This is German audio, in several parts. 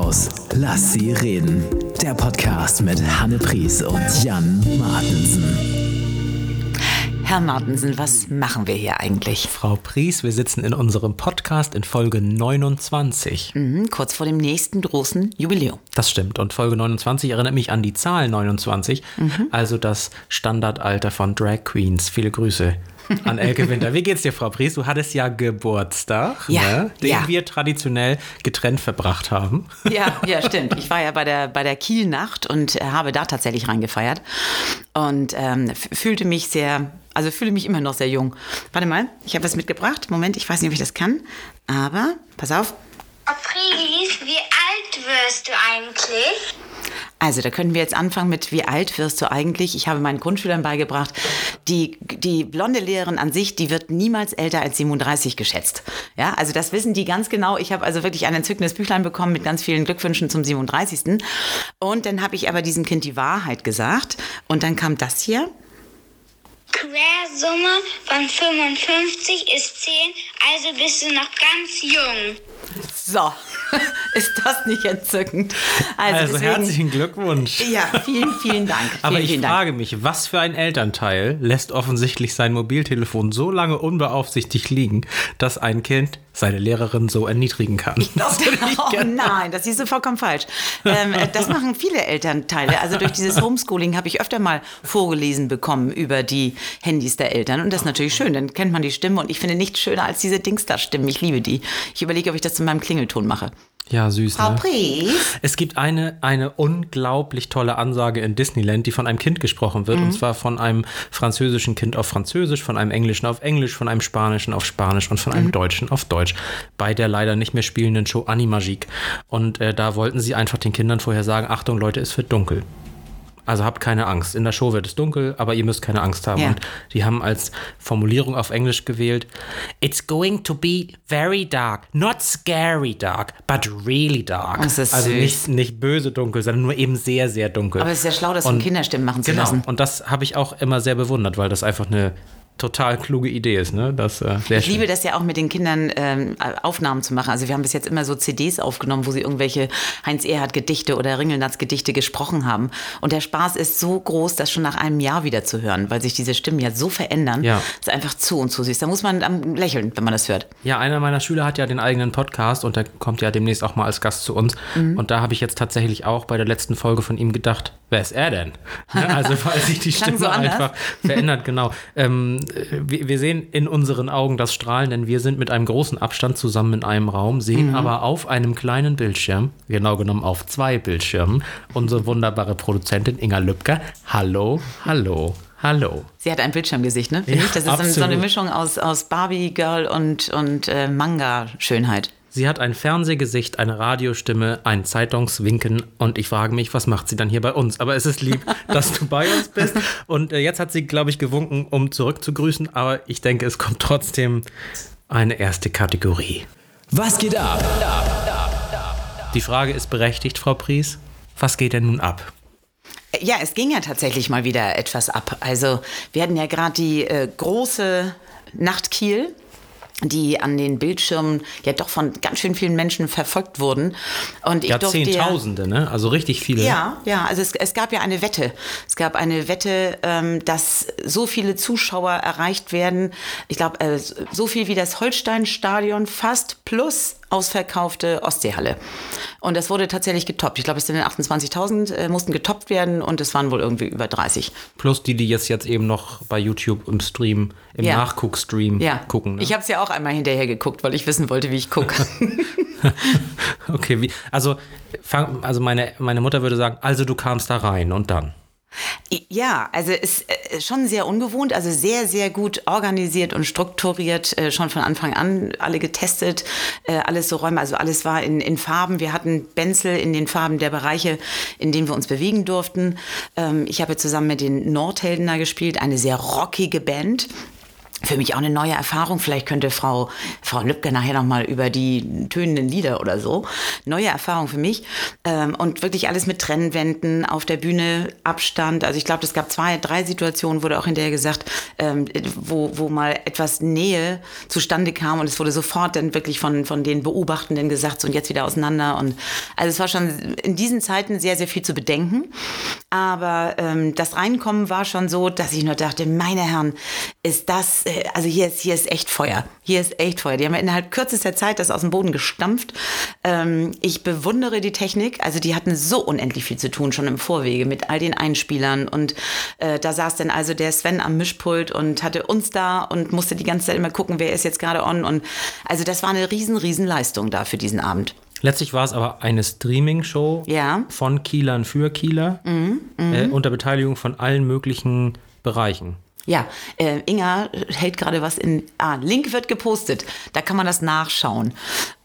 raus, lass sie reden. Der Podcast mit Hanne Pries und Jan Martensen. Herr Martensen, was machen wir hier eigentlich? Frau Pries, wir sitzen in unserem Podcast in Folge 29. Mhm, kurz vor dem nächsten großen Jubiläum. Das stimmt. Und Folge 29 erinnert mich an die Zahl 29, also das Standardalter von Drag Queens. Viele Grüße an Elke Winter. Wie geht's dir, Frau Pries? Du hattest ja Geburtstag, Ja, ne? den ja. wir traditionell getrennt verbracht haben. Ja, ja, stimmt. Ich war ja bei der, bei der Kielnacht und äh, habe da tatsächlich reingefeiert und ähm, fühlte mich sehr, also fühle mich immer noch sehr jung. Warte mal, ich habe was mitgebracht. Moment, ich weiß nicht, ob ich das kann, aber pass auf. Pries, wie alt wirst du eigentlich? Also, da können wir jetzt anfangen mit, wie alt wirst du eigentlich? Ich habe meinen Grundschülern beigebracht, die, die blonde Lehrerin an sich, die wird niemals älter als 37 geschätzt. Ja, also das wissen die ganz genau. Ich habe also wirklich ein entzückendes Büchlein bekommen mit ganz vielen Glückwünschen zum 37. Und dann habe ich aber diesem Kind die Wahrheit gesagt. Und dann kam das hier. Quersumme von 55 ist 10, also bist du noch ganz jung. So, ist das nicht entzückend? Also, deswegen- herzlichen Glückwunsch. Ja, vielen, vielen Dank. Aber vielen, ich vielen Dank. frage mich, was für ein Elternteil lässt offensichtlich sein Mobiltelefon so lange unbeaufsichtigt liegen, dass ein Kind seine Lehrerin so erniedrigen kann? Das würde ich Oh gerne nein, das du vollkommen falsch. Ähm, äh, das machen viele Elternteile. Also durch dieses Homeschooling habe ich öfter mal vorgelesen bekommen über die Handys der Eltern. Und das ist natürlich schön, dann kennt man die Stimme. Und ich finde nichts schöner als diese Dingsda-Stimmen. Ich liebe die. Ich überlege, ob ich das zu meinem Klingelton mache. Ja, süß. Frau Ne? Pries. Es gibt eine, eine unglaublich tolle Ansage in Disneyland, die von einem Kind gesprochen wird. Mhm. Und zwar von einem französischen Kind auf Französisch, von einem Englischen auf Englisch, von einem Spanischen auf Spanisch und von Mhm. einem Deutschen auf Deutsch. Bei der leider nicht mehr spielenden Show Animagique. Und äh, da wollten sie einfach den Kindern vorher sagen: Achtung, Leute, es wird dunkel. Also habt keine Angst. In der Show wird es dunkel, aber ihr müsst keine Angst haben. Ja. Und die haben als Formulierung auf Englisch gewählt: It's going to be very dark, not scary dark, but really dark. Also süß. nicht, nicht böse dunkel, sondern nur eben sehr, sehr dunkel. Aber es ist ja schlau, das von Kinderstimmen machen zu Genau. lassen. Und das habe ich auch immer sehr bewundert, weil das einfach eine total kluge Idee ist. Ne? Das, äh, Ich schön. liebe das ja auch mit den Kindern ähm, Aufnahmen zu machen. Also wir haben bis jetzt immer so CDs aufgenommen, wo sie irgendwelche Heinz Erhardt Gedichte oder Ringelnatz Gedichte gesprochen haben. Und der Spaß ist so groß, das schon nach einem Jahr wieder zu hören, weil sich diese Stimmen ja so verändern. Ja. Das ist einfach zu und zu süß. Da muss man ähm, lächeln, wenn man das hört. Ja, einer meiner Schüler hat ja den eigenen Podcast und der kommt ja demnächst auch mal als Gast zu uns. Mhm. Und da habe ich jetzt tatsächlich auch bei der letzten Folge von ihm gedacht, wer ist er denn? Ne, Also weil sich die Stimme so einfach verändert, genau. Ähm, wir, wir sehen in unseren Augen das Strahlen, denn wir sind mit einem großen Abstand zusammen in einem Raum, Mhm. sehen aber auf einem kleinen Bildschirm, genau genommen auf zwei Bildschirmen, unsere wunderbare Produzentin Inga Lübcker. Hallo, hallo, hallo. Sie hat ein Bildschirmgesicht, ne? Ja? Das ist so eine- so eine absolut. Mischung aus, aus Barbie-Girl und, und äh, Manga-Schönheit. Sie hat ein Fernsehgesicht, eine Radiostimme, ein Zeitungswinken und ich frage mich, was macht sie dann hier bei uns? Aber es ist lieb, dass du bei uns bist. Und äh, jetzt hat sie, glaube ich, gewunken, um zurückzugrüßen. Aber ich denke, es kommt trotzdem eine erste Kategorie. Was geht ab? Die Frage ist berechtigt, Frau Pries. Was geht denn nun ab? Ja, es ging ja tatsächlich mal wieder etwas ab. Also wir hatten ja gerade die äh, große Nacht Kiel die an den Bildschirmen ja doch von ganz schön vielen Menschen verfolgt wurden. Und ich Ja, durfte ja, Zehntausende, ne? Also richtig viele. ja, ja, also es, es gab ja eine Wette. Es gab eine Wette, ähm, dass so viele Zuschauer erreicht werden. Ich glaube, äh, so viel wie das Holstein-Stadion fast plus ausverkaufte Ostseehalle. Und das wurde tatsächlich getoppt. Ich glaube, es sind 28.000, äh, mussten getoppt werden und es waren wohl irgendwie über 30. Plus die, die jetzt, jetzt eben noch bei YouTube im Stream, im Ja. Nachguckstream Ja, gucken. Ne? Ich habe es ja auch einmal hinterher geguckt, weil ich wissen wollte, wie ich gucke. Okay, wie, also, fang, also meine, meine Mutter würde sagen, also du kamst da rein und dann. Ja, also ist äh, schon sehr ungewohnt, also sehr, sehr gut organisiert und strukturiert, äh, schon von Anfang an alle getestet, äh, alles so Räume, also alles war in, in Farben. Wir hatten Benzel in den Farben der Bereiche, in denen wir uns bewegen durften. Ähm, ich habe zusammen mit den Nordhelden da gespielt, eine sehr rockige Band. Für mich auch eine neue Erfahrung. Vielleicht könnte Frau, Frau Lübcke nachher nochmal über die tönenden Lieder oder so. Neue Erfahrung für mich. Ähm, und wirklich alles mit Trennwänden, auf der Bühne Abstand. Also ich glaube, es gab zwei, drei Situationen, wurde auch hinterher gesagt, ähm, wo, wo mal etwas Nähe zustande kam und es wurde sofort dann wirklich von, von den Beobachtenden gesagt, so und jetzt wieder auseinander. Und also es war schon in diesen Zeiten sehr, sehr viel zu bedenken. Aber ähm, das Reinkommen war schon so, dass ich nur dachte, meine Herren, ist das also hier ist, hier ist echt Feuer. Hier ist echt Feuer. Die haben ja innerhalb kürzester Zeit das aus dem Boden gestampft. Ähm, ich bewundere die Technik. Also die hatten so unendlich viel zu tun schon im Vorwege mit all den Einspielern. Und äh, da saß dann also der Sven am Mischpult und hatte uns da und musste die ganze Zeit immer gucken, wer ist jetzt gerade on. Und also das war eine riesen, riesen Leistung da für diesen Abend. Letztlich war es aber eine Streaming-Show ja. von Kielern für Kieler mhm, äh, unter Beteiligung von allen möglichen Bereichen. Ja, äh, Inga hält gerade was in. Ah, Link wird gepostet. Da kann man das nachschauen.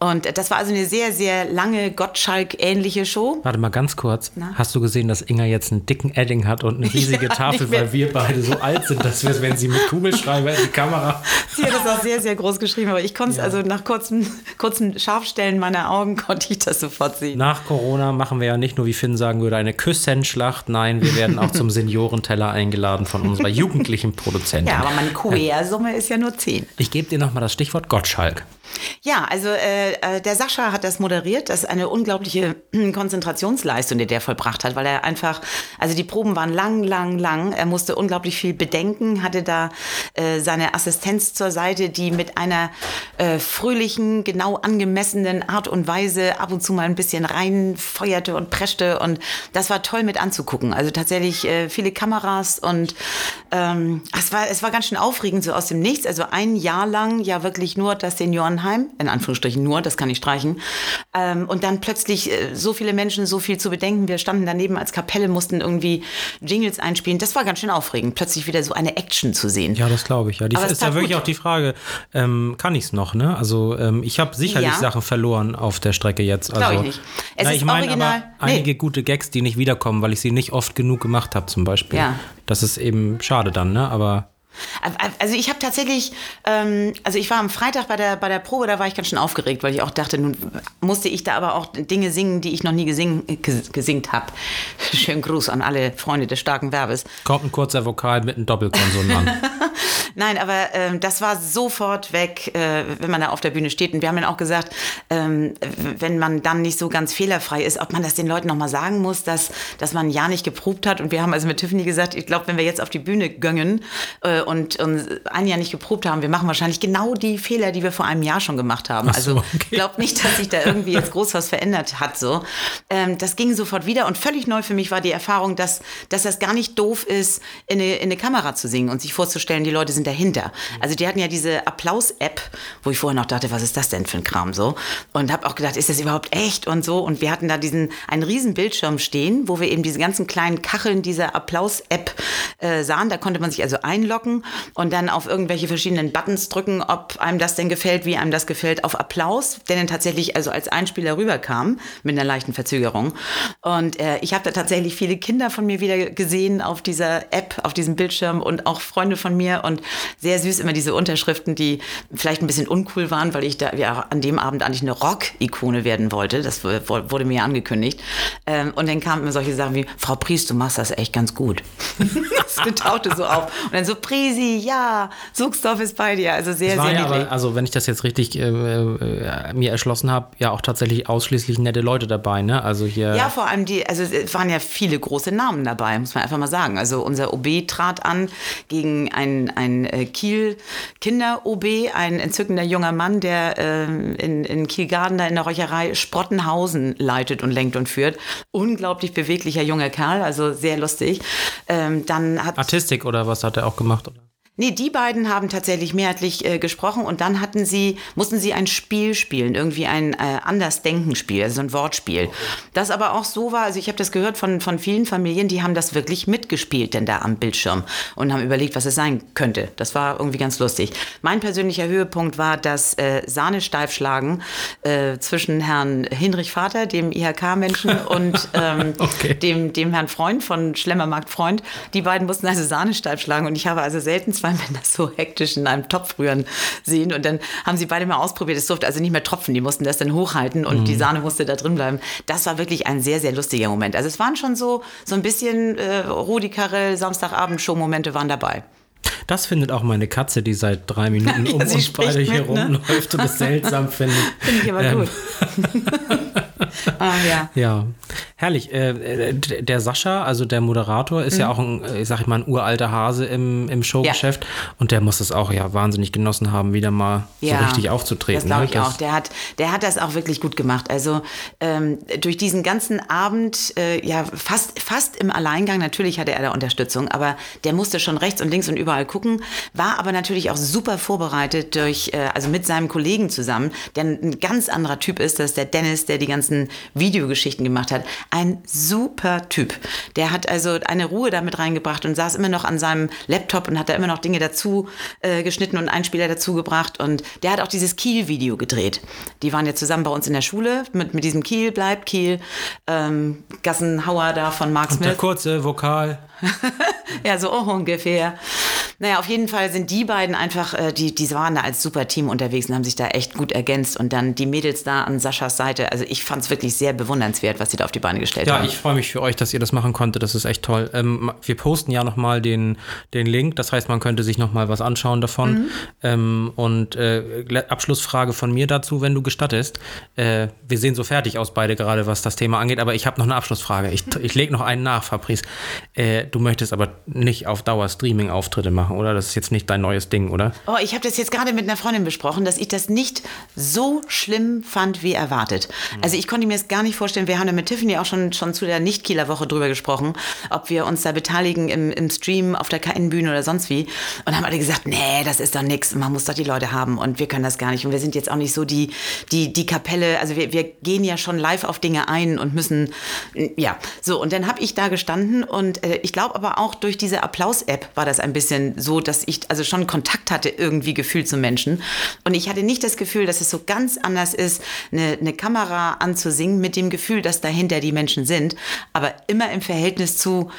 Und das war also eine sehr, sehr lange Gottschalk-ähnliche Show. Warte mal ganz kurz. Na? Hast du gesehen, dass Inga jetzt einen dicken Edding hat und eine riesige ja, Tafel, weil wir beide so alt sind, dass wir, wenn sie mit Kugelschreiber in die Kamera. Sie hat das auch sehr, sehr groß geschrieben, aber ich konnte es ja. also nach kurzem, kurzem Scharfstellen meiner Augen konnte ich das sofort sehen. Nach Corona machen wir ja nicht nur, wie Finn sagen würde, eine Küssenschlacht. Nein, wir werden auch zum Seniorenteller eingeladen von unserer jugendlichen Produzentin. Ja, aber meine QR-Summe ist ja nur 10. Ich gebe dir nochmal das Stichwort Gottschalk. Ja, also äh, äh, der Sascha hat das moderiert. Das ist eine unglaubliche Konzentrationsleistung, die der vollbracht hat, weil er einfach, also die Proben waren lang, lang, lang. Er musste unglaublich viel bedenken, hatte da äh, seine Assistenz zur Seite, die mit einer äh, fröhlichen, genau angemessenen Art und Weise ab und zu mal ein bisschen reinfeuerte und preschte und das war toll mit anzugucken. Also tatsächlich äh, viele Kameras und ähm, es war es war ganz schön aufregend so aus dem Nichts. Also ein Jahr lang ja wirklich nur das Seniorenheim Mannheim, in Anführungsstrichen nur, das kann ich streichen. Ähm, und dann plötzlich äh, so viele Menschen, so viel zu bedenken. Wir standen daneben als Kapelle, mussten irgendwie Jingles einspielen. Das war ganz schön aufregend, plötzlich wieder so eine Action zu sehen. Ja, das glaube ich. Ja, die ist ja wirklich gut. auch die Frage, ähm, kann ich es noch? Ne? Also ähm, ich habe sicherlich ja. Sachen verloren auf der Strecke jetzt. Also, glaube ich nicht. Es na, ist ich meine original. aber einige nee. gute Gags, die nicht wiederkommen, weil ich sie nicht oft genug gemacht habe zum Beispiel. Ja. Das ist eben schade dann, ne? Aber also ich habe tatsächlich, ähm, also ich war am Freitag bei der, bei der Probe, da war ich ganz schön aufgeregt, weil ich auch dachte, nun musste ich da aber auch Dinge singen, die ich noch nie gesing, gesingt habe. Schönen Gruß an alle Freunde des starken Verbes. Kommt ein kurzer Vokal mit einem Doppelkonsonant. Nein, aber ähm, das war sofort weg, äh, wenn man da auf der Bühne steht. Und wir haben dann auch gesagt, ähm, wenn man dann nicht so ganz fehlerfrei ist, ob man das den Leuten nochmal sagen muss, dass, dass man ja nicht geprobt hat. Und wir haben also mit Tiffany gesagt, ich glaube, wenn wir jetzt auf die Bühne göngen äh, und, und ein Jahr nicht geprobt haben, wir machen wahrscheinlich genau die Fehler, die wir vor einem Jahr schon gemacht haben. So, also okay. glaubt nicht, dass sich da irgendwie jetzt groß was verändert hat. So. Ähm, das ging sofort wieder und völlig neu für mich war die Erfahrung, dass, dass das gar nicht doof ist, in eine, in eine Kamera zu singen und sich vorzustellen, die Leute sind dahinter. Also die hatten ja diese Applaus-App, wo ich vorher noch dachte, was ist das denn für ein Kram so? Und habe auch gedacht, ist das überhaupt echt und so? Und wir hatten da diesen einen riesen Bildschirm stehen, wo wir eben diese ganzen kleinen Kacheln dieser Applaus-App äh, sahen. Da konnte man sich also einloggen und dann auf irgendwelche verschiedenen Buttons drücken, ob einem das denn gefällt, wie einem das gefällt, auf Applaus, der dann tatsächlich also als Einspieler rüberkam mit einer leichten Verzögerung. Und äh, ich habe da tatsächlich viele Kinder von mir wieder gesehen auf dieser App, auf diesem Bildschirm und auch Freunde von mir und sehr süß immer diese Unterschriften, die vielleicht ein bisschen uncool waren, weil ich da ja, an dem Abend eigentlich eine Rock-Ikone werden wollte. Das wurde mir angekündigt. Ähm, und dann kamen immer solche Sachen wie, Frau Priest, du machst das echt ganz gut. das tauchte so auf. Und dann so, Prisi, ja, Suchsdorf ist bei dir. Also sehr, sehr ja aber, Also wenn ich das jetzt richtig äh, äh, mir erschlossen habe, ja auch tatsächlich ausschließlich nette Leute dabei, ne? Also hier. Ja, vor allem die, also es waren ja viele große Namen dabei, muss man einfach mal sagen. Also unser OB trat an gegen ein, ein äh, Kiel Kinder-OB, ein entzückender junger Mann, der äh, in, in Kielgarden da in der Räucherei Sprottenhausen leitet und lenkt und führt. Unglaublich beweglicher junger Kerl, also sehr lustig. Ähm, dann hat Artistik oder was hat er auch gemacht? Nee, die beiden haben tatsächlich mehrheitlich äh, gesprochen und dann hatten sie, mussten sie ein Spiel spielen, irgendwie ein äh, Andersdenken-Spiel, also ein Wortspiel. Das aber auch so war, also ich habe das gehört von, von vielen Familien, die haben das wirklich mitgespielt, denn da am Bildschirm und haben überlegt, was es sein könnte. Das war irgendwie ganz lustig. Mein persönlicher Höhepunkt war das äh, Sahnesteifschlagen äh, zwischen Herrn Hinrich Vater, dem IHK-Menschen, und ähm, okay. dem, dem Herrn Freund von Schlemmermarkt Freund. Die beiden mussten also Sahnesteif schlagen und ich habe also selten zwei zwei Männer so hektisch in einem Topf rühren sehen. Und dann haben sie beide mal ausprobiert. Es durfte also nicht mehr tropfen. Die mussten das dann hochhalten und die Sahne musste da drin bleiben. Das war wirklich ein sehr, sehr lustiger Moment. Also es waren schon so, so ein bisschen äh, Rudi Carrell, Samstagabend-Show-Momente waren dabei. Das findet auch meine Katze, die seit drei Minuten Ja, um sie uns beide hier mit, ne? rumläuft und es seltsam findet. Finde ich aber Ähm, gut. ah, ja. Ja, herrlich. Äh, äh, der Sascha, also der Moderator, ist Mhm. ja auch ein, äh, sag ich mal, ein uralter Hase im, im Showgeschäft. Und der muss es auch ja wahnsinnig genossen haben, wieder mal so richtig aufzutreten. Das glaube ne? ich auch. Der hat, der hat das auch wirklich gut gemacht. Also ähm, durch diesen ganzen Abend, äh, ja, fast, fast im Alleingang, natürlich hatte er da Unterstützung, aber der musste schon rechts und links und überall gucken, war aber natürlich auch super vorbereitet durch, äh, also mit seinem Kollegen zusammen, der ein ganz anderer Typ ist, das ist der Dennis, der die ganzen Videogeschichten gemacht hat. Ein super Typ. Der hat also eine Ruhe damit reingebracht und saß immer noch an seinem Laptop und hat da immer noch Dinge dazu äh, geschnitten und Einspieler dazu gebracht. Und der hat auch dieses Kiel-Video gedreht. Die waren jetzt zusammen bei uns in der Schule mit, mit diesem Kiel, bleibt Kiel, ähm, Gassenhauer da von Mark Der Smith. kurze Vokal. Ja, so ungefähr. Naja, auf jeden Fall sind die beiden einfach, äh, die, die waren da als super Team unterwegs und haben sich da echt gut ergänzt. Und dann die Mädels da an Saschas Seite. Also ich fand es wirklich sehr bewundernswert, was sie da auf die Beine gestellt Ja, haben. ich freue mich für euch, dass ihr das machen konntet. Das ist echt toll. Ähm, wir posten ja nochmal den, den Link. Das heißt, man könnte sich nochmal was anschauen davon. Mhm. Ähm, und äh, Abschlussfrage von mir dazu, wenn du gestattest. Äh, wir sehen so fertig aus beide gerade, was das Thema angeht. Aber ich habe noch eine Abschlussfrage. Ich, ich lege noch einen nach, Fabrice. Du möchtest aber nicht auf Dauer Streaming-Auftritte machen, oder? Das ist jetzt nicht dein neues Ding, oder? Oh, ich habe das jetzt gerade mit einer Freundin besprochen, dass ich das nicht so schlimm fand, wie erwartet. Also ich konnte mir es gar nicht vorstellen, wir haben ja mit Tiffany auch schon, schon zu der Nicht-Kieler Woche drüber gesprochen, ob wir uns da beteiligen im, im Stream, auf der KN-Bühne oder sonst wie. Und haben alle gesagt, nee, das ist doch nix, man muss doch die Leute haben und wir können das gar nicht. Und wir sind jetzt auch nicht so die, die, die Kapelle, also wir, wir gehen ja schon live auf Dinge ein und müssen, ja. So, und dann habe ich da gestanden und äh, ich glaube aber auch durch diese Applaus-App war das ein bisschen so, dass ich also schon Kontakt hatte irgendwie gefühlt zu Menschen. Und ich hatte nicht das Gefühl, dass es so ganz anders ist, eine, eine Kamera anzusingen mit dem Gefühl, dass dahinter die Menschen sind, aber immer im Verhältnis zu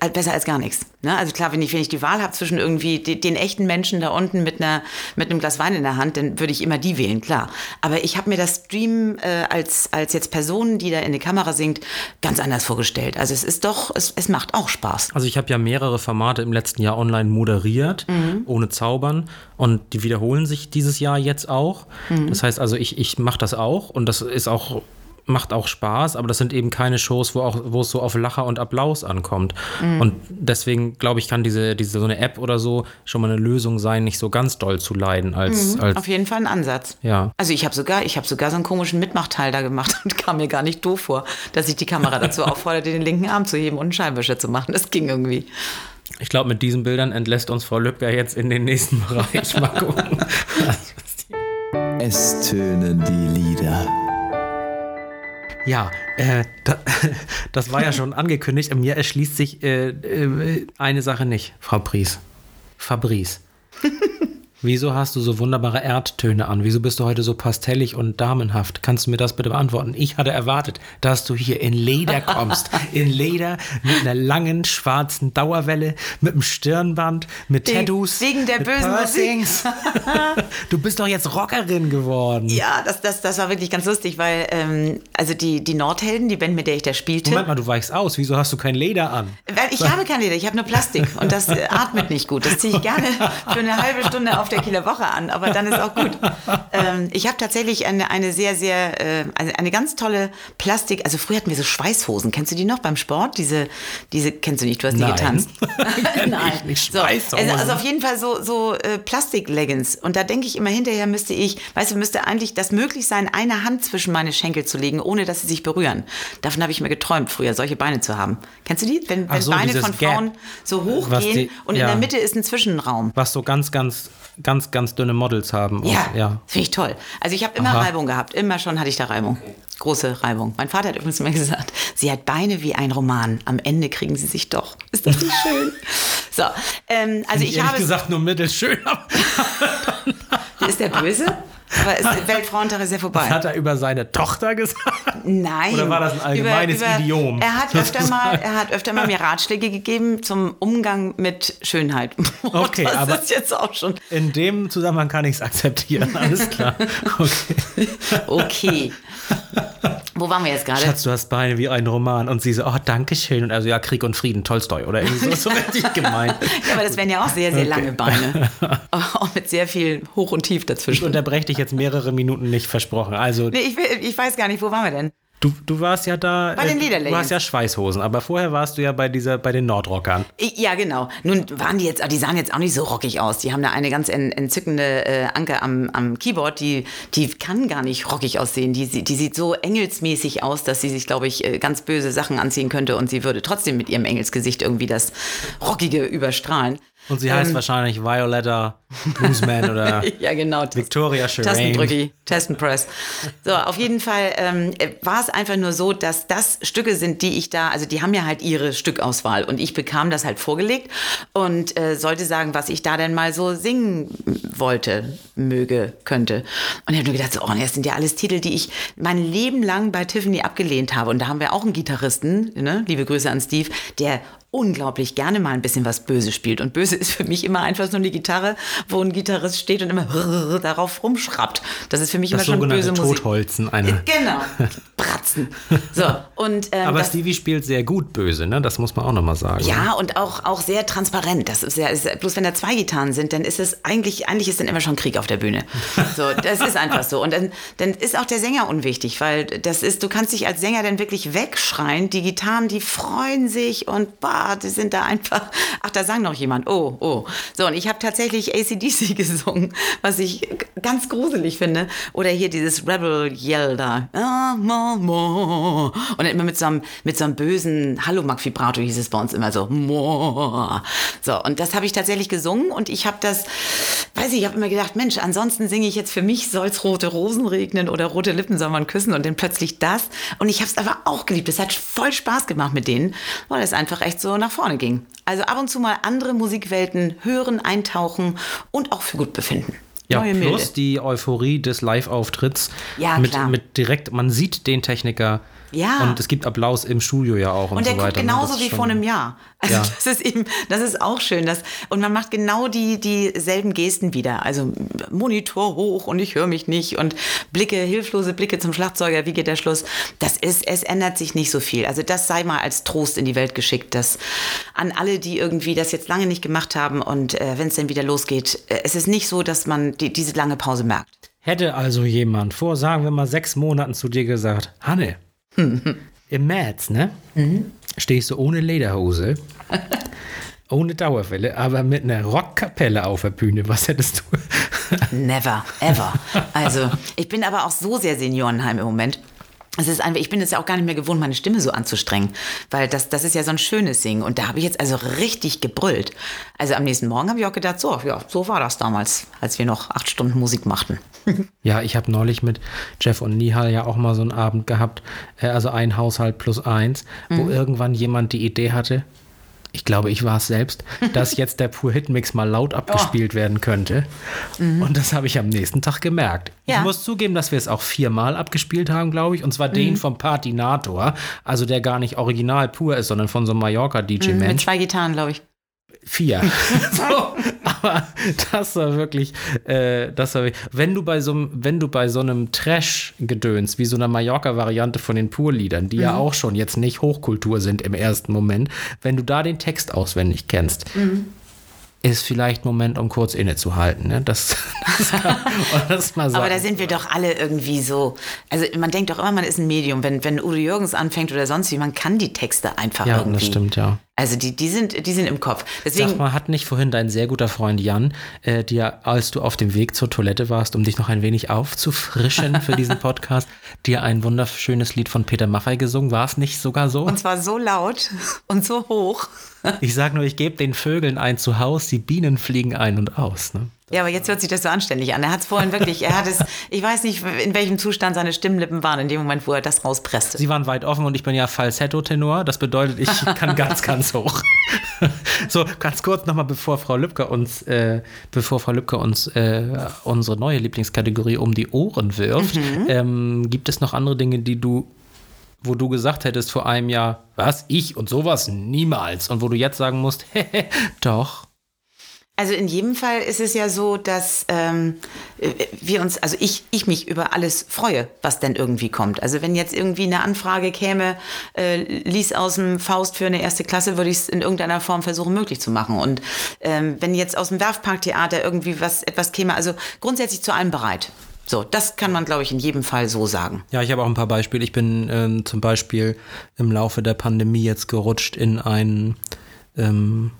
äh, besser als gar nichts. Ne? Also klar, wenn ich, wenn ich die Wahl habe zwischen irgendwie de, den echten Menschen da unten mit, einer, mit einem Glas Wein in der Hand, dann würde ich immer die wählen, klar. Aber ich habe mir das Stream äh, als, als jetzt Person, die da in die Kamera singt, ganz anders vorgestellt. Also es ist doch, es, es macht auch Spaß. Also ich habe ja mehrere Formate im letzten Jahr online moderiert, ohne Zaubern. Und die wiederholen sich dieses Jahr jetzt auch. Das heißt also, ich, ich mache das auch und das ist auch macht auch Spaß, aber das sind eben keine Shows, wo auch wo es so auf Lacher und Applaus ankommt. Und deswegen glaube ich, kann diese diese so eine App oder so schon mal eine Lösung sein, nicht so ganz doll zu leiden als als Auf jeden Fall ein Ansatz. Ja. Also ich habe sogar, ich habe sogar so einen komischen Mitmachteil da gemacht und kam mir gar nicht doof vor, dass ich die Kamera dazu aufforderte, den linken Arm zu heben und einen Scheinwischer zu machen. Das ging irgendwie. ich glaube, mit diesen Bildern entlässt uns Frau Lübcker jetzt in den nächsten Bereich. Mal gucken. Es tönen die Lieder. Ja, äh, da, das war ja schon angekündigt. Mir erschließt sich äh, äh, eine Sache nicht, Frau Pries. Fabrice. Wieso hast du so wunderbare Erdtöne an? Wieso bist du heute so pastellig und damenhaft? Kannst du mir das bitte beantworten? Ich hatte erwartet, dass du hier in Leder kommst. In Leder, mit einer langen schwarzen Dauerwelle, mit einem Stirnband, mit Wegen- Tattoos. wegen der bösen Musik. Du bist doch jetzt Rockerin geworden. Ja, das, das, das war wirklich ganz lustig, weil ähm, also die, die Nordhelden, die Band, mit der ich da spielte, Moment mal, du weichst aus. Wieso hast du kein Leder an? Weil ich habe kein Leder, ich habe nur Plastik und das atmet nicht gut. Das ziehe ich gerne für eine halbe Stunde auf der Kieler Woche an, aber dann ist auch gut. Ähm, ich habe tatsächlich eine, eine sehr, sehr, äh, eine, eine ganz tolle Plastik, also früher hatten wir so Schweißhosen, kennst du die noch beim Sport? Diese, diese kennst du nicht, du hast die Nein. getanzt. Nein. ich nicht. So, also, also auf jeden Fall so, so äh, Plastik-Leggings und da denke ich immer hinterher müsste ich, weißt du, müsste eigentlich das möglich sein, eine Hand zwischen meine Schenkel zu legen, ohne dass sie sich berühren. Davon habe ich mir geträumt, früher solche Beine zu haben. Kennst du die? Wenn, wenn so, Beine von Gap. Frauen so Was hochgehen die- und in ja. der Mitte ist ein Zwischenraum. was so ganz, ganz, ganz, ganz dünne Models haben. Ja, Und, ja. finde ich toll. Also ich habe immer Aha. Reibung gehabt. Immer schon hatte ich da Reibung. Große Reibung. Mein Vater hat übrigens immer gesagt, sie hat Beine wie ein Roman. Am Ende kriegen sie sich doch. Ist das nicht schön? So, ähm, also ich Ehrlich habe... gesagt nur mittelschön. Ist der böse? Aber es, Weltfrauentag ist ja vorbei. Was hat er über seine Tochter gesagt? Nein. Oder war das ein allgemeines Idiom, Er hat, öfter mal, er hat öfter mal mir Ratschläge gegeben zum Umgang mit Schönheit. Okay, das aber- ist jetzt auch schon In dem Zusammenhang kann ich es akzeptieren. Alles klar. Okay. okay. Wo waren wir jetzt gerade? Schatz, du hast Beine wie ein Roman. Und sie so, oh, danke schön. Und also, ja, Krieg und Frieden, Tolstoi. Oder irgendwie so, so richtig gemeint. Ja, aber das wären ja auch sehr, sehr lange Beine. Auch mit sehr viel Hoch und Tief Ich dazwischen. unterbreche dich jetzt mehrere Minuten nicht versprochen. Also, Nee, ich, will- ich weiß gar nicht, wo waren wir denn? Du, du warst ja da. Bei den äh, Lederleggings. Du hast ja Schweißhosen, aber vorher warst du ja bei dieser, bei den Nordrockern. Ja, genau. Nun waren die jetzt, die sahen jetzt auch nicht so rockig aus. Die haben da eine ganz en, entzückende äh, Anke am, am Keyboard, die, die kann gar nicht rockig aussehen. Die, die sieht so engelsmäßig aus, dass sie sich, glaube ich, äh, ganz böse Sachen anziehen könnte und sie würde trotzdem mit ihrem Engelsgesicht irgendwie das Rockige überstrahlen. Und sie heißt wahrscheinlich Violetta Bluesman oder Ja, genau. Victoria Shireen. Tastendrücki, Tastenpress. So, auf jeden Fall ähm, äh, war es einfach nur so, dass das Stücke sind, die ich da, also die haben ja halt ihre Stückauswahl und ich bekam das halt vorgelegt und äh, sollte sagen, was ich da denn mal so singen wollte, möge, könnte. Und ich habe nur gedacht, so, oh, das sind ja alles Titel, die ich mein Leben lang bei Tiffany abgelehnt habe. Und da haben wir auch einen Gitarristen, ne? liebe Grüße an Steve, der unglaublich gerne mal ein bisschen was Böse spielt. Und Böse ist für mich immer einfach so eine Gitarre, wo ein Gitarrist steht und immer darauf rumschraubt. Das ist für mich Das immer schon böse Musik. Totholzen. Eine. Genau, Bratzen. So, und ähm, Aber Stevie spielt sehr gut böse, ne? Das muss man auch nochmal sagen. ja, und auch, auch sehr transparent. Das ist ja, ist, bloß wenn da zwei Gitarren sind, dann ist es eigentlich, eigentlich ist dann immer schon Krieg auf der Bühne. So, das ist einfach so. Und dann, dann ist auch der Sänger unwichtig, weil das ist, du kannst dich als Sänger dann wirklich wegschreien. Die Gitarren, die freuen sich und bah, die sind da einfach. Ach, da sang noch jemand. Oh, oh. So, und ich habe tatsächlich ACDC gesungen, was ich ganz gruselig finde. Oder hier dieses Rebel Yell da. Ah, ma, ma. Und immer mit so einem, mit so einem bösen Hallo-Mac-Vibrato hieß es bei uns immer so. So, und das habe ich tatsächlich gesungen und ich habe das, weiß ich, ich habe immer gedacht, Mensch, ansonsten singe ich jetzt für mich soll's rote Rosen regnen oder rote Lippen soll man küssen und dann plötzlich das. Und ich habe es aber auch geliebt. Es hat voll Spaß gemacht mit denen, weil es einfach echt so nach vorne ging. Also ab und zu mal andere Musikwelten hören, eintauchen und auch für gut befinden. Ja, Neue plus Milde. die Euphorie des Live-Auftritts. Ja, mit, klar. mit direkt, man sieht den Techniker. Ja. Und es gibt Applaus im Studio ja auch und, Und der so weiter. ne? genauso wie schon- vor einem Jahr. Also Ja. das ist eben, das ist auch schön. Das, und man macht genau die, dieselben Gesten wieder. Also Monitor hoch und ich höre mich nicht und Blicke, hilflose Blicke zum Schlagzeuger, wie geht der Schluss? Das ist, es ändert sich nicht so viel. Also das sei mal als Trost in die Welt geschickt, dass an alle, die irgendwie das jetzt lange nicht gemacht haben und äh, wenn es dann wieder losgeht, äh, es ist nicht so, dass man die, diese lange Pause merkt. Hätte also jemand vor, sagen wir mal, sechs Monaten zu dir gesagt, Hanne, im März, ne? Stehst du ohne Lederhose, ohne Dauerwelle, aber mit einer Rockkapelle auf der Bühne. Was hättest du? Never, ever. Also, ich bin aber auch so sehr Seniorenheim im Moment. Es ist einfach, ich bin es ja auch gar nicht mehr gewohnt, meine Stimme so anzustrengen, weil das, das ist ja so ein schönes Singen. Und da habe ich jetzt also richtig gebrüllt. Also am nächsten Morgen habe ich auch gedacht, so, ja, so war das damals, als wir noch acht Stunden Musik machten. Ja, ich habe neulich mit Jeff und Nihal ja auch mal so einen Abend gehabt, äh, also ein Haushalt plus eins, wo irgendwann jemand die Idee hatte, ich glaube, ich war es selbst, dass jetzt der Pur Hitmix mal laut abgespielt werden könnte. Und das habe ich am nächsten Tag gemerkt. Ja. Ich muss zugeben, dass wir es auch viermal abgespielt haben, glaube ich. Und zwar den vom Patinator, also der gar nicht original pur ist, sondern von so einem Mit Mallorca-DJ-Mensch. zwei Gitarren, glaube ich. Vier. so, aber das war wirklich, äh, das war, wenn du bei so einem, wenn du bei so einem Trash-Gedöns, wie so einer Mallorca-Variante von den Pur-Liedern, die ja auch schon jetzt nicht Hochkultur sind im ersten Moment, wenn du da den Text auswendig kennst, ist vielleicht Moment, um kurz innezuhalten. Ne? Das, das kann das mal sagen. Aber da sind wir doch alle irgendwie so. Also man denkt doch immer, man ist ein Medium. Wenn, wenn Udo Jürgens anfängt oder sonst wie, man kann die Texte einfach ja, irgendwie. das stimmt, ja. Also die, die, sind, die sind im Kopf. Sag Deswegen, mal, hat nicht vorhin dein sehr guter Freund Jan äh, dir, als du auf dem Weg zur Toilette warst, um dich noch ein wenig aufzufrischen für diesen Podcast, dir ein wunderschönes Lied von Peter Maffay gesungen? War es nicht sogar so? und zwar so laut und so hoch. Ich sag nur, ich gebe den Vögeln ein Zuhause, die Bienen fliegen ein und aus. Ne? Ja, aber jetzt hört sich das so anständig an. Er hat es vorhin wirklich, er hat es, ich weiß nicht, in welchem Zustand seine Stimmlippen waren in dem Moment, wo er das rauspresste. Sie waren weit offen und ich bin ja Falsetto-Tenor. Das bedeutet, ich kann ganz, ganz hoch. so, ganz kurz nochmal, bevor Frau Lübcker uns, äh, bevor Frau Lübcker uns äh, unsere neue Lieblingskategorie um die Ohren wirft, ähm, gibt es noch andere Dinge, die du wo du gesagt hättest vor einem Jahr, was, ich und sowas niemals. Und wo du jetzt sagen musst, doch. Also in jedem Fall ist es ja so, dass ähm, wir uns, also ich, ich mich über alles freue, was denn irgendwie kommt. Also wenn jetzt irgendwie eine Anfrage käme, äh, lies aus dem Faust für eine erste Klasse, würde ich es in irgendeiner Form versuchen möglich zu machen. Und ähm, wenn jetzt aus dem Werfparktheater irgendwie was etwas käme, also grundsätzlich zu allem bereit. So, das kann man, glaube ich, in jedem Fall so sagen. Ja, ich habe auch ein paar Beispiele. Ich bin ähm, zum Beispiel im Laufe der Pandemie jetzt gerutscht in einen ähm,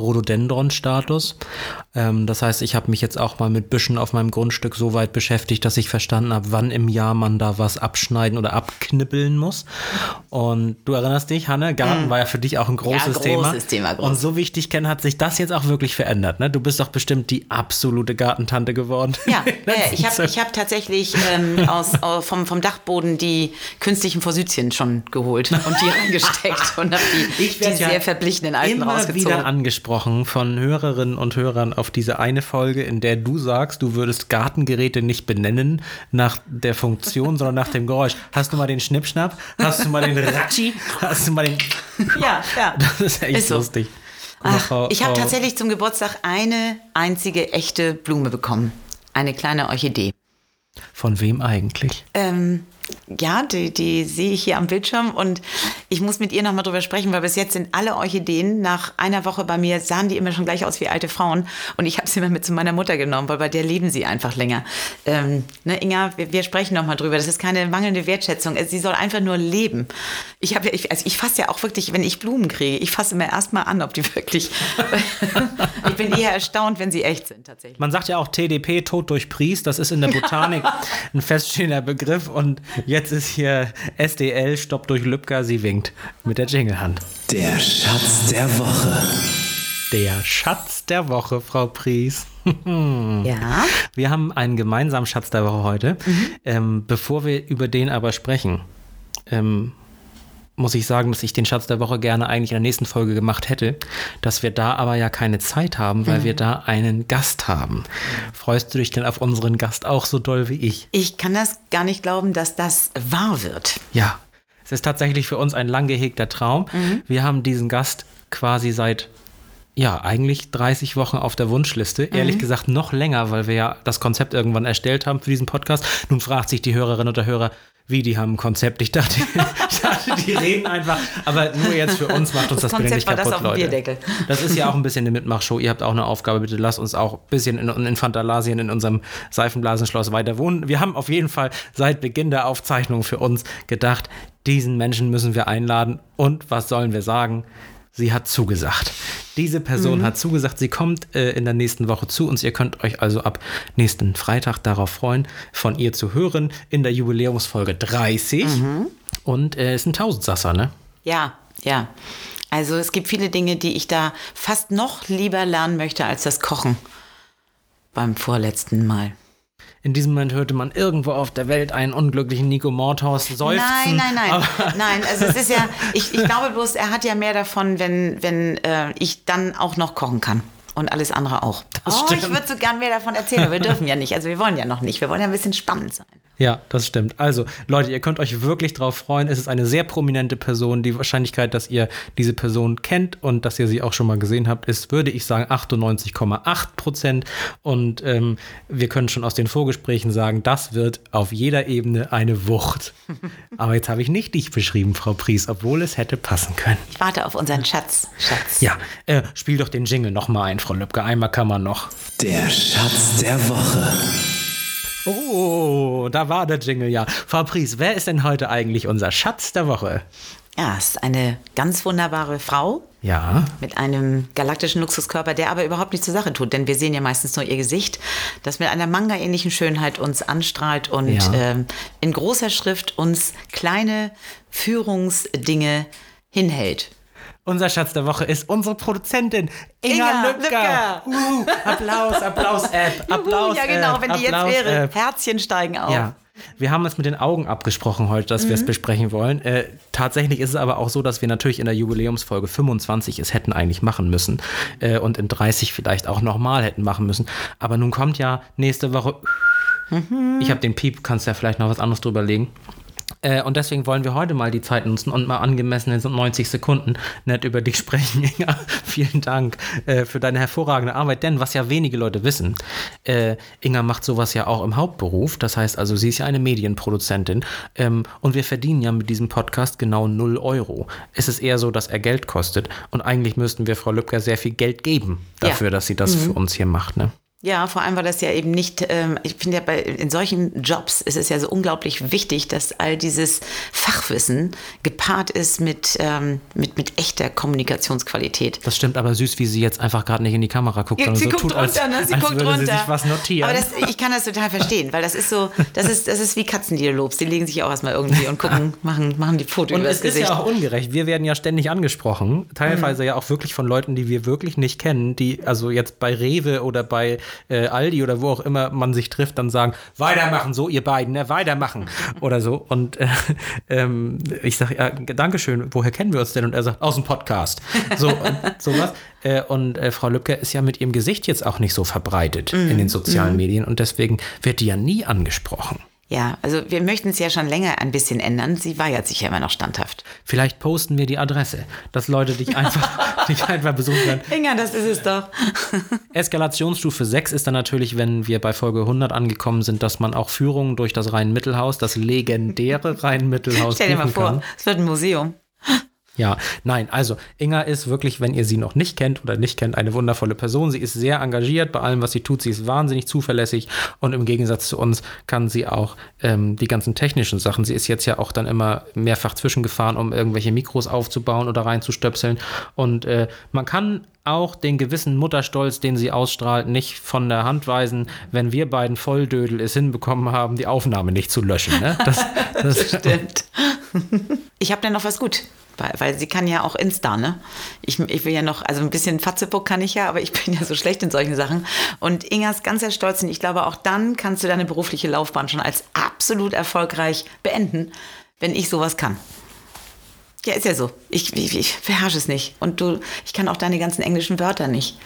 Rhododendron-Status. Ähm, das heißt, ich habe mich jetzt auch mal mit Büschen auf meinem Grundstück so weit beschäftigt, dass ich verstanden habe, wann im Jahr man da was abschneiden oder abknippeln muss. Und du erinnerst dich, Hanne, Garten mm. war ja für dich auch ein großes, ja, großes Thema. Thema groß. Und so wie ich dich kenne, hat sich das jetzt auch wirklich verändert. Ne? Du bist doch bestimmt die absolute Gartentante geworden. Ja, ja ich habe hab tatsächlich ähm, aus, aus, vom, vom Dachboden die künstlichen Forsythien schon geholt und die reingesteckt und habe die, die ja sehr verblichenen alten immer rausgezogen. wieder angesprochen von Hörerinnen und Hörern auf diese eine Folge, in der du sagst, du würdest Gartengeräte nicht benennen nach der Funktion, sondern nach dem Geräusch. Hast du mal den Schnippschnapp? Hast du mal den Ratschi? Hast du mal den. Ja, ja. Das ist echt ist so. lustig. Ach, Frau, ich habe tatsächlich zum Geburtstag eine einzige echte Blume bekommen. Eine kleine Orchidee. Von wem eigentlich? Ähm, ja, die, die sehe ich hier am Bildschirm und ich muss mit ihr nochmal drüber sprechen, weil bis jetzt sind alle Orchideen nach einer Woche bei mir, sahen die immer schon gleich aus wie alte Frauen. Und ich habe sie immer mit zu meiner Mutter genommen, weil bei der leben sie einfach länger. Ähm, ne, Inga, wir, wir sprechen nochmal drüber, das ist keine mangelnde Wertschätzung, sie soll einfach nur leben. Ich ich, also ich fasse ja auch wirklich, wenn ich Blumen kriege, ich fasse mir erstmal an, ob die wirklich, ich bin eher erstaunt, wenn sie echt sind tatsächlich. Man sagt ja auch TDP, Tod durch Priest, das ist in der Botanik ein feststehender Begriff. Und Jetzt ist hier SDL, Stopp durch Lübcker, sie winkt mit der Jinglehand. Der Schatz der Woche. Der Schatz der Woche, Frau Pries. ja. Wir haben einen gemeinsamen Schatz der Woche heute. Mhm. Ähm, bevor wir über den aber sprechen, ähm, muss ich sagen, dass ich den Schatz der Woche gerne eigentlich in der nächsten Folge gemacht hätte, dass wir da aber ja keine Zeit haben, weil mhm. wir da einen Gast haben. Freust du dich denn auf unseren Gast auch so doll wie ich? Ich kann das gar nicht glauben, dass das wahr wird. Ja, es ist tatsächlich für uns ein lang gehegter Traum. Mhm. Wir haben diesen Gast quasi seit ja, eigentlich 30 Wochen auf der Wunschliste. Mhm. Ehrlich gesagt noch länger, weil wir ja das Konzept irgendwann erstellt haben für diesen Podcast. Nun fragt sich die Hörerin oder Hörer, wie, die haben ein Konzept. Ich dachte, ich dachte, die reden einfach. Aber nur jetzt für uns macht uns das, das nicht kaputt, das Leute. Das ist ja auch ein bisschen eine Mitmachshow. Ihr habt auch eine Aufgabe. Bitte lasst uns auch ein bisschen in, in Fantalasien in unserem Seifenblasenschloss weiter wohnen. Wir haben auf jeden Fall seit Beginn der Aufzeichnung für uns gedacht, diesen Menschen müssen wir einladen. Und was sollen wir sagen? Sie hat zugesagt. Diese Person mhm. hat zugesagt, sie kommt äh, in der nächsten Woche zu uns. Ihr könnt euch also ab nächsten Freitag darauf freuen, von ihr zu hören in der Jubiläumsfolge 30. Mhm. Und äh, ist ein Tausendsasser, ne? Ja, ja. Also es gibt viele Dinge, die ich da fast noch lieber lernen möchte als das Kochen beim vorletzten Mal. In diesem Moment hörte man irgendwo auf der Welt einen unglücklichen Nico Mordhaus seufzen. Nein, nein, nein. nein, also es ist ja, ich, ich glaube bloß, er hat ja mehr davon, wenn, wenn äh, ich dann auch noch kochen kann. Und alles andere auch. Das oh, stimmt. ich würde so gern mehr davon erzählen, aber wir dürfen ja nicht. Also wir wollen ja noch nicht. Wir wollen ja ein bisschen spannend sein. Ja, das stimmt. Also, Leute, ihr könnt euch wirklich drauf freuen. Es ist eine sehr prominente Person. Die Wahrscheinlichkeit, dass ihr diese Person kennt und dass ihr sie auch schon mal gesehen habt, ist, würde ich sagen, 98,8 Prozent. Und ähm, wir können schon aus den Vorgesprächen sagen, das wird auf jeder Ebene eine Wucht. Aber jetzt habe ich nicht dich beschrieben, Frau Pries, obwohl es hätte passen können. Ich warte auf unseren Schatz. Schatz. Ja, äh, spiel doch den Jingle nochmal ein, Frau Lübcke. Einmal kann man noch. Der Schatz der Woche. Oh, da war der Jingle ja. Fabrice, wer ist denn heute eigentlich unser Schatz der Woche? Ja, es ist eine ganz wunderbare Frau. Ja. Mit einem galaktischen Luxuskörper, der aber überhaupt nichts zur Sache tut, denn wir sehen ja meistens nur ihr Gesicht, das mit einer Manga-ähnlichen Schönheit uns anstrahlt und ja. äh, in großer Schrift uns kleine Führungsdinge hinhält. Unser Schatz der Woche ist unsere Produzentin Inga, Inga Lübcker. Lübcker. Uh, Applaus, Applaus, App, Applaus. ja, genau, wenn die jetzt wäre. Herzchen steigen auf. Ja. Wir haben es mit den Augen abgesprochen heute, dass Mhm. wir es besprechen wollen. Äh, tatsächlich ist es aber auch so, dass wir natürlich in der Jubiläumsfolge 25 es hätten eigentlich machen müssen äh, und in 30 vielleicht auch nochmal hätten machen müssen. Aber nun kommt ja nächste Woche. Mhm. Ich habe den Piep, kannst ja vielleicht noch was anderes drüber legen. Äh, und deswegen wollen wir heute mal die Zeit nutzen und mal angemessen in so 90 Sekunden nett über dich sprechen, Inga. Vielen Dank äh, für deine hervorragende Arbeit. Denn was ja wenige Leute wissen, äh, Inga macht sowas ja auch im Hauptberuf. Das heißt also, sie ist ja eine Medienproduzentin. Ähm, und wir verdienen ja mit diesem Podcast genau 0 Euro. Es ist eher so, dass er Geld kostet. Und eigentlich müssten wir Frau Lübcker sehr viel Geld geben dafür, Ja. dass sie das für uns hier macht. Ne? Ja, vor allem, weil das ja eben nicht, ähm, ich finde ja, bei, in solchen Jobs ist es ja so unglaublich wichtig, dass all dieses Fachwissen gepaart ist mit, ähm, mit, mit echter Kommunikationsqualität. Das stimmt aber süß, wie sie jetzt einfach gerade nicht in die Kamera guckt, sondern sie so guckt tut, als, runter, ne? Sie als guckt würde runter. sie sich was notieren. Aber das, ich kann das total verstehen, weil das ist so, das ist, das ist wie Katzen, die du lobst. Die legen sich auch erstmal irgendwie und gucken, machen, machen die Foto Und über es das ist Gesicht. ja auch ungerecht. Wir werden ja ständig angesprochen, teilweise ja auch wirklich von Leuten, die wir wirklich nicht kennen, die also jetzt bei Rewe oder bei äh, Aldi oder wo auch immer man sich trifft, dann sagen, weitermachen, so ihr beiden, ne, weitermachen oder so. Und äh, ähm, ich sage, ja, Dankeschön, woher kennen wir uns denn? Und er sagt, aus dem Podcast. So, und sowas. Äh, und äh, Frau Lübcke ist ja mit ihrem Gesicht jetzt auch nicht so verbreitet in den sozialen Medien und deswegen wird die ja nie angesprochen. Ja, also wir möchten es ja schon länger ein bisschen ändern. Sie weigert sich ja immer noch standhaft. Vielleicht posten wir die Adresse, dass Leute dich einfach, dich einfach besuchen können. Inga, das ist es doch. Eskalationsstufe 6 ist dann natürlich, wenn wir bei Folge 100 angekommen sind, dass man auch Führungen durch das Rhein-Mittelhaus, das legendäre Rhein-Mittelhaus Stell dir mal vor, kann. es wird ein Museum. Ja, nein, also Inga ist wirklich, wenn ihr sie noch nicht kennt oder nicht kennt, eine wundervolle Person. Sie ist sehr engagiert bei allem, was sie tut. Sie ist wahnsinnig zuverlässig und im Gegensatz zu uns kann sie auch ähm, die ganzen technischen Sachen. Sie ist jetzt ja auch dann immer mehrfach zwischengefahren, um irgendwelche Mikros aufzubauen oder reinzustöpseln. Und äh, man kann auch den gewissen Mutterstolz, den sie ausstrahlt, nicht von der Hand weisen, wenn wir beiden Volldödel es hinbekommen haben, die Aufnahme nicht zu löschen. Ne? Das, das, Stimmt. Ich habe da noch was gut, weil, weil sie kann ja auch Insta, ne? Ich, ich will ja noch, also ein bisschen Fatzebuck kann ich ja, aber ich bin ja so schlecht in solchen Sachen. Und Inga ist ganz sehr stolz und ich glaube, auch dann kannst du deine berufliche Laufbahn schon als absolut erfolgreich beenden, wenn ich sowas kann. Ja, ist ja so. Ich, ich, ich beherrsche es nicht. Und du, ich kann auch deine ganzen englischen Wörter nicht.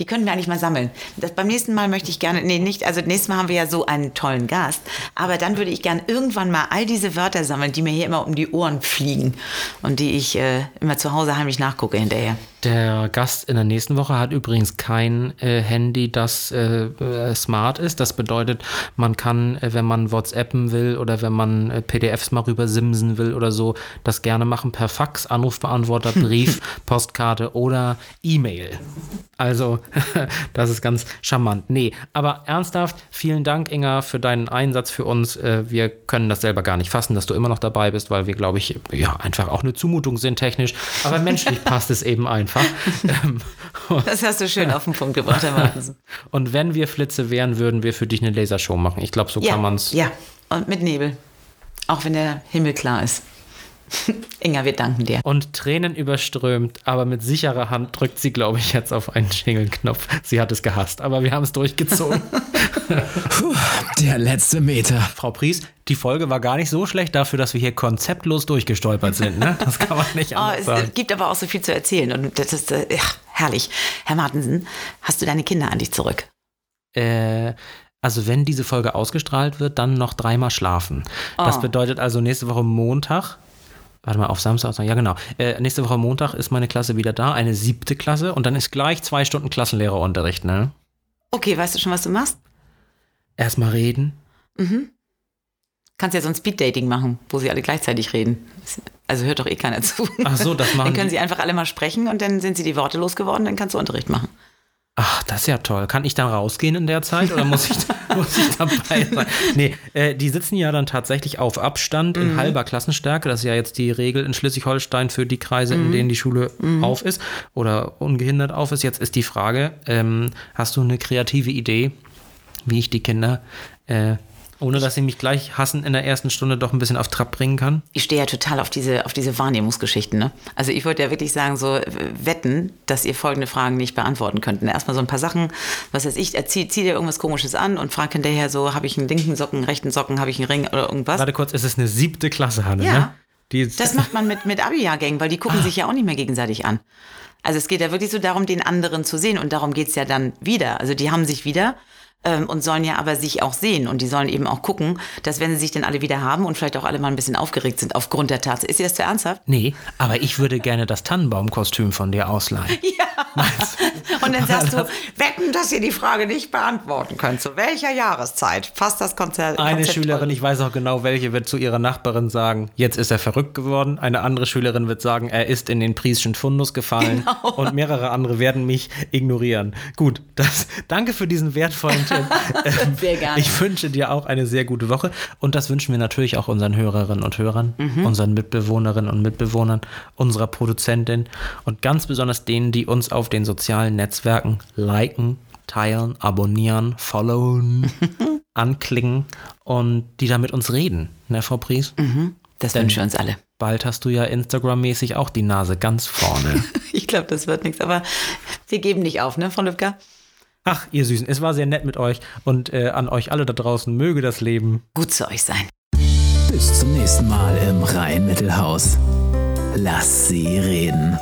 Die können wir eigentlich mal sammeln. Das, beim nächsten Mal möchte ich gerne, nee, nicht, also nächstes Mal haben wir ja so einen tollen Gast, aber dann würde ich gerne irgendwann mal all diese Wörter sammeln, die mir hier immer um die Ohren fliegen und die ich äh, immer zu Hause heimlich nachgucke hinterher. Der Gast in der nächsten Woche hat übrigens kein äh, Handy, das äh, äh, smart ist. Das bedeutet, man kann, äh, wenn man WhatsAppen will oder wenn man äh, PDFs mal rüber simsen will oder so, das gerne machen per Fax, Anrufbeantworter, Brief, Postkarte oder E-Mail. Also, das ist ganz charmant. Nee, aber ernsthaft, vielen Dank, Inga, für deinen Einsatz für uns. Wir können das selber gar nicht fassen, dass du immer noch dabei bist, weil wir, glaube ich, ja, einfach auch eine Zumutung sind technisch. Aber menschlich passt es eben einfach. Ähm, Das hast du schön auf den Punkt gebracht, Herr Martensen. Und wenn wir Flitze wären, würden wir für dich eine Lasershow machen. Ich glaube, so Ja, kann man es. ja, und mit Nebel. Auch wenn der Himmel klar ist. Inga, wir danken dir. Und Tränen überströmt, aber mit sicherer Hand drückt sie, glaube ich, jetzt auf einen Jingle-Knopf. Sie hat es gehasst, aber wir haben es durchgezogen. Puh, der letzte Meter. Frau Pries, die Folge war gar nicht so schlecht dafür, dass wir hier konzeptlos durchgestolpert sind. Ne? Das kann man nicht Oh, anders es sagen. gibt aber auch so viel zu erzählen und das ist äh, herrlich. Herr Martensen, hast du deine Kinder an dich zurück? Äh, also wenn diese Folge ausgestrahlt wird, dann noch dreimal schlafen. Das Oh. bedeutet also nächste Woche Montag. Warte mal, auf Samstag, ja genau. Äh, nächste Woche Montag ist meine Klasse wieder da, eine siebte Klasse und dann ist gleich zwei Stunden Klassenlehrerunterricht, ne? Okay, weißt du schon, was du machst? Erstmal reden. Kannst ja so ein Speed-Dating machen, wo sie alle gleichzeitig reden. Also hört doch eh keiner zu. Ach so, das machen Dann können die- sie einfach alle mal sprechen und dann sind sie die Worte losgeworden, dann kannst du Unterricht machen. Ach, das ist ja toll. Kann ich dann rausgehen in der Zeit oder muss ich, muss ich dabei sein? Nee, äh, die sitzen ja dann tatsächlich auf Abstand in halber Klassenstärke. Das ist ja jetzt die Regel in Schleswig-Holstein für die Kreise, in denen die Schule auf ist oder ungehindert auf ist. Jetzt ist die Frage, ähm, hast du eine kreative Idee, wie ich die Kinder äh, Ohne dass sie mich gleich hassen in der ersten Stunde doch ein bisschen auf Trab bringen kann? Ich stehe ja total auf diese, auf diese Wahrnehmungsgeschichten. Ne? Also ich würde ja wirklich sagen, so äh, wetten, dass ihr folgende Fragen nicht beantworten könnt. Erstmal so ein paar Sachen, was weiß ich, zieh, zieh dir irgendwas komisches an und frag hinterher so, habe ich einen linken Socken, einen rechten Socken, habe ich einen Ring oder irgendwas. Warte kurz, es ist eine siebte Klasse, Hanne, Ja. ne? Das macht man mit, mit Abi-Jahrgängen, weil die gucken sich ja auch nicht mehr gegenseitig an. Also es geht ja wirklich so darum, den anderen zu sehen und darum geht's ja dann wieder. Also die haben sich wieder ähm, und sollen ja aber sich auch sehen und die sollen eben auch gucken, dass wenn sie sich dann alle wieder haben und vielleicht auch alle mal ein bisschen aufgeregt sind aufgrund der Tatsache. Ist dir das zu ernsthaft? nee, aber ich würde gerne das Tannenbaumkostüm von dir ausleihen. Und dann sagst du, wetten, dass ihr die Frage nicht beantworten könnt. Zu welcher Jahreszeit passt das Konzert? Eine Konzept Schülerin, eure- ich weiß auch genau welche, wird zu ihrer Nachbarin sagen, jetzt ist er verrückt geworden. Eine andere Schülerin wird sagen, er ist in den Prieschen Fundus gefallen. Genau. Und mehrere andere werden mich ignorieren. Gut, das, danke für diesen wertvollen Sehr gerne. Ich wünsche dir auch eine sehr gute Woche. Und das wünschen wir natürlich auch unseren Hörerinnen und Hörern, Mhm. unseren Mitbewohnerinnen und Mitbewohnern, unserer Produzentin und ganz besonders denen, die uns auf den sozialen Netzwerken liken, teilen, abonnieren, followen, anklicken und die da mit uns reden, ne, Frau Pries? Das wünschen wir uns alle. Bald hast du ja Instagram-mäßig auch die Nase ganz vorne. Ich glaube, das wird nichts, aber wir geben nicht auf, ne, Frau Lübcker? Ach, ihr Süßen, es war sehr nett mit euch und äh, an euch alle da draußen möge das Leben. Gut zu euch sein. Bis zum nächsten Mal im Rhein-Mittelhaus. Lass sie reden.